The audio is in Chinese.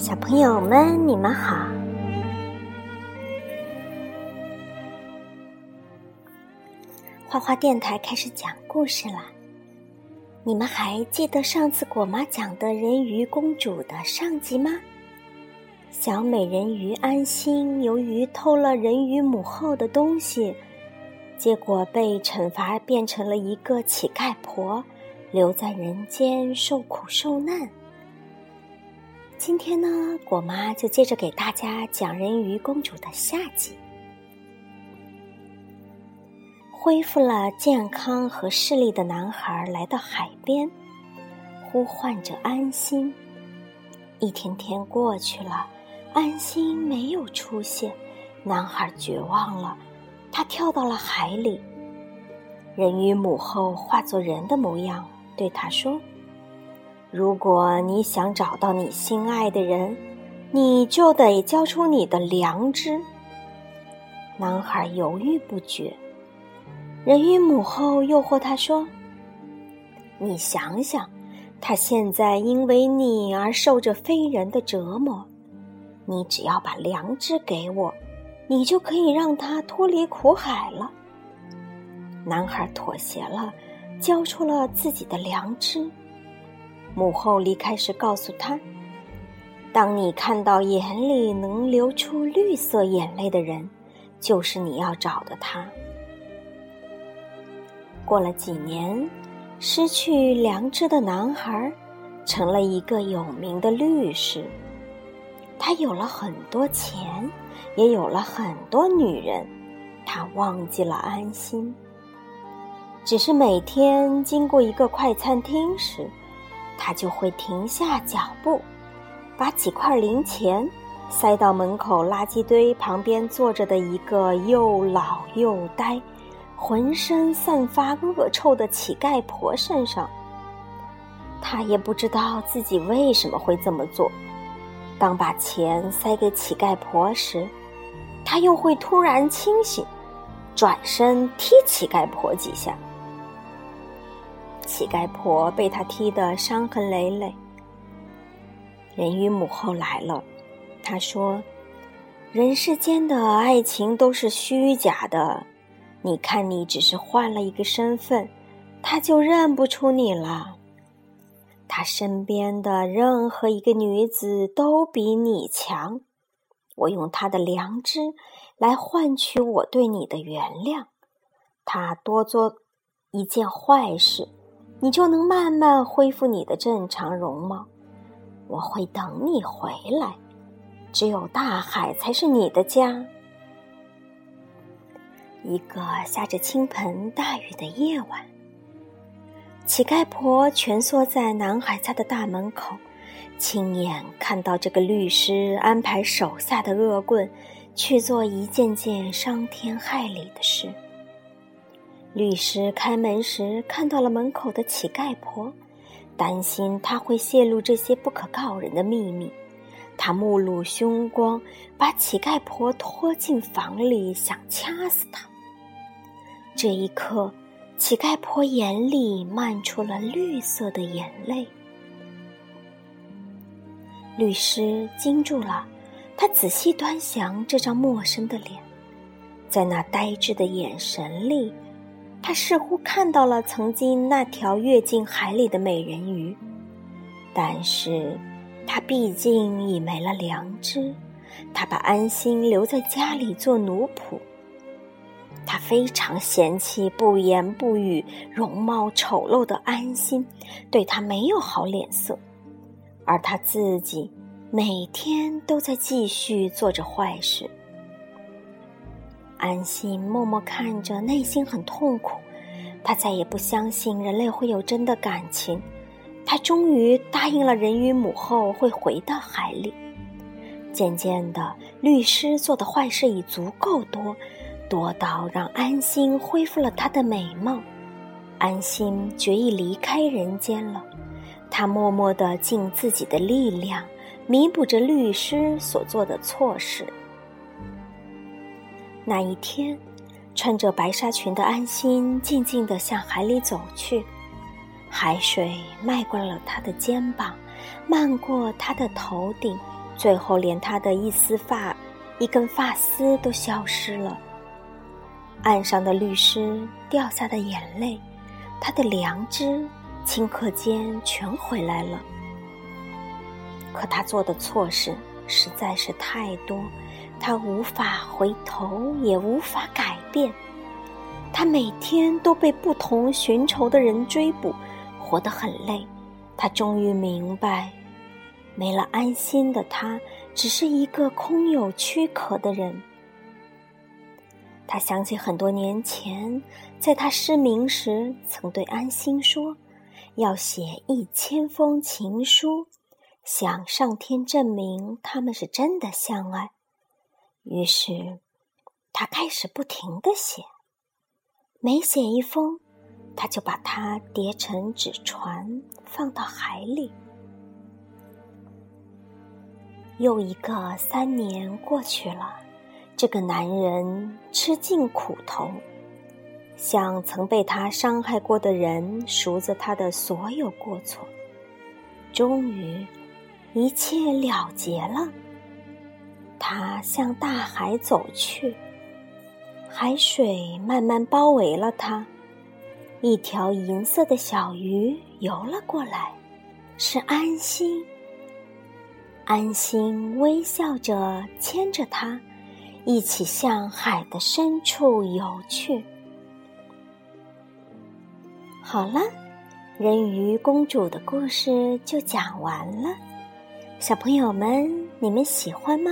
小朋友们，你们好！花花电台开始讲故事了。你们还记得上次果妈讲的人鱼公主的上集吗？小美人鱼安心由于偷了人鱼母后的东西，结果被惩罚变成了一个乞丐婆，留在人间受苦受难。今天呢，果妈就接着给大家讲人鱼公主的下集。恢复了健康和视力的男孩来到海边，呼唤着安心。一天天过去了，安心没有出现，男孩绝望了，他跳到了海里。人鱼母后化作人的模样，对他说。如果你想找到你心爱的人，你就得交出你的良知。男孩犹豫不决。人鱼母后诱惑他说：“你想想，他现在因为你而受着非人的折磨，你只要把良知给我，你就可以让他脱离苦海了。”男孩妥协了，交出了自己的良知。母后离开时告诉他：“当你看到眼里能流出绿色眼泪的人，就是你要找的他。”过了几年，失去良知的男孩成了一个有名的律师。他有了很多钱，也有了很多女人。他忘记了安心，只是每天经过一个快餐厅时。他就会停下脚步，把几块零钱塞到门口垃圾堆旁边坐着的一个又老又呆、浑身散发恶臭的乞丐婆身上。他也不知道自己为什么会这么做。当把钱塞给乞丐婆时，他又会突然清醒，转身踢乞丐婆几下。乞丐婆被他踢得伤痕累累。人鱼母后来了，她说：“人世间的爱情都是虚假的，你看你只是换了一个身份，他就认不出你了。他身边的任何一个女子都比你强。我用他的良知来换取我对你的原谅。他多做一件坏事。”你就能慢慢恢复你的正常容貌。我会等你回来。只有大海才是你的家。一个下着倾盆大雨的夜晚，乞丐婆蜷缩在男孩家的大门口，亲眼看到这个律师安排手下的恶棍去做一件件伤天害理的事。律师开门时看到了门口的乞丐婆，担心他会泄露这些不可告人的秘密。他目露凶光，把乞丐婆拖进房里，想掐死她。这一刻，乞丐婆眼里漫出了绿色的眼泪。律师惊住了，他仔细端详这张陌生的脸，在那呆滞的眼神里。他似乎看到了曾经那条跃进海里的美人鱼，但是，他毕竟已没了良知。他把安心留在家里做奴仆。他非常嫌弃不言不语、容貌丑陋的安心，对他没有好脸色。而他自己每天都在继续做着坏事。安心默默看着，内心很痛苦。他再也不相信人类会有真的感情。他终于答应了人鱼母后会回到海里。渐渐的，律师做的坏事已足够多，多到让安心恢复了她的美貌。安心决意离开人间了。他默默的尽自己的力量，弥补着律师所做的错事。那一天，穿着白纱裙的安心静静地向海里走去，海水漫过了他的肩膀，漫过他的头顶，最后连他的一丝发、一根发丝都消失了。岸上的律师掉下的眼泪，他的良知，顷刻间全回来了。可他做的错事实在是太多，他无法回头，也无法改变。他每天都被不同寻仇的人追捕，活得很累。他终于明白，没了安心的他，只是一个空有躯壳的人。他想起很多年前，在他失明时，曾对安心说：“要写一千封情书，向上天证明他们是真的相爱。”于是，他开始不停的写。每写一封，他就把它叠成纸船，放到海里。又一个三年过去了。这个男人吃尽苦头，向曾被他伤害过的人赎着他的所有过错。终于，一切了结了。他向大海走去，海水慢慢包围了他。一条银色的小鱼游了过来，是安心。安心微笑着牵着他。一起向海的深处游去。好了，人鱼公主的故事就讲完了。小朋友们，你们喜欢吗？